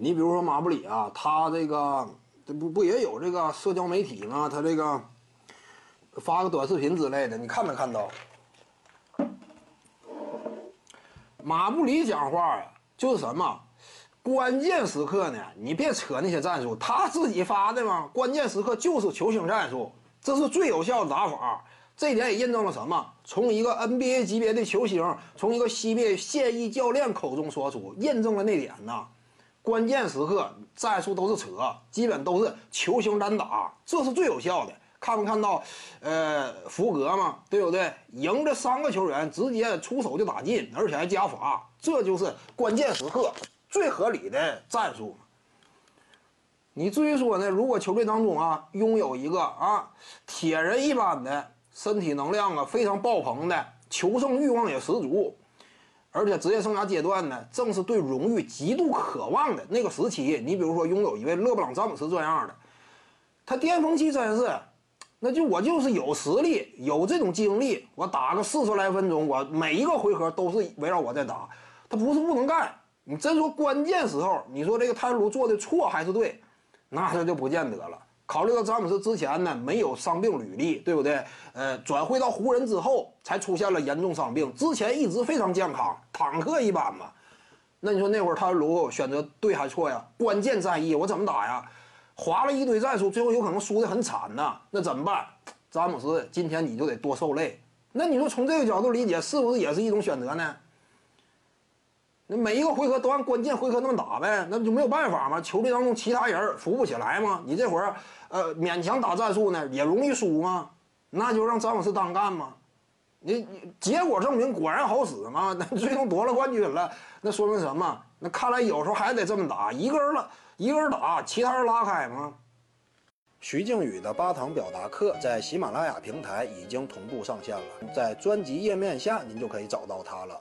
你比如说马布里啊，他这个这不不也有这个社交媒体吗？他这个发个短视频之类的，你看没看到？马布里讲话呀，就是什么？关键时刻呢，你别扯那些战术，他自己发的嘛。关键时刻就是球星战术，这是最有效的打法。这点也印证了什么？从一个 NBA 级别的球星，从一个 CBA 现役教练口中说出，印证了那点呢。关键时刻战术都是扯，基本都是球星单打，这是最有效的。看没看到？呃，福格嘛，对不对？赢着三个球员，直接出手就打进，而且还加罚，这就是关键时刻最合理的战术。你至于说呢？如果球队当中啊，拥有一个啊铁人一般的。身体能量啊，非常爆棚的，求胜欲望也十足，而且职业生涯阶段呢，正是对荣誉极度渴望的那个时期。你比如说，拥有一位勒布朗詹姆斯这样的，他巅峰期真是，那就我就是有实力，有这种精力，我打个四十来分钟，我每一个回合都是围绕我在打。他不是不能干，你真说关键时候，你说这个泰卢做的错还是对，那他就不见得了。考虑到詹姆斯之前呢没有伤病履历，对不对？呃，转会到湖人之后才出现了严重伤病，之前一直非常健康，坦克一般嘛。那你说那会儿他如果选择对还错呀？关键战役我怎么打呀？划了一堆战术，最后有可能输得很惨呐。那怎么办？詹姆斯今天你就得多受累。那你说从这个角度理解，是不是也是一种选择呢？那每一个回合都按关键回合那么打呗，那就没有办法嘛？球队当中其他人扶不起来嘛？你这会儿，呃，勉强打战术呢，也容易输嘛？那就让詹姆斯单干嘛？你你结果证明果然好使吗？那最终夺了冠军了，那说明什么？那看来有时候还得这么打，一个人了，一个人打，其他人拉开吗？徐静宇的八堂表达课在喜马拉雅平台已经同步上线了，在专辑页面下您就可以找到它了。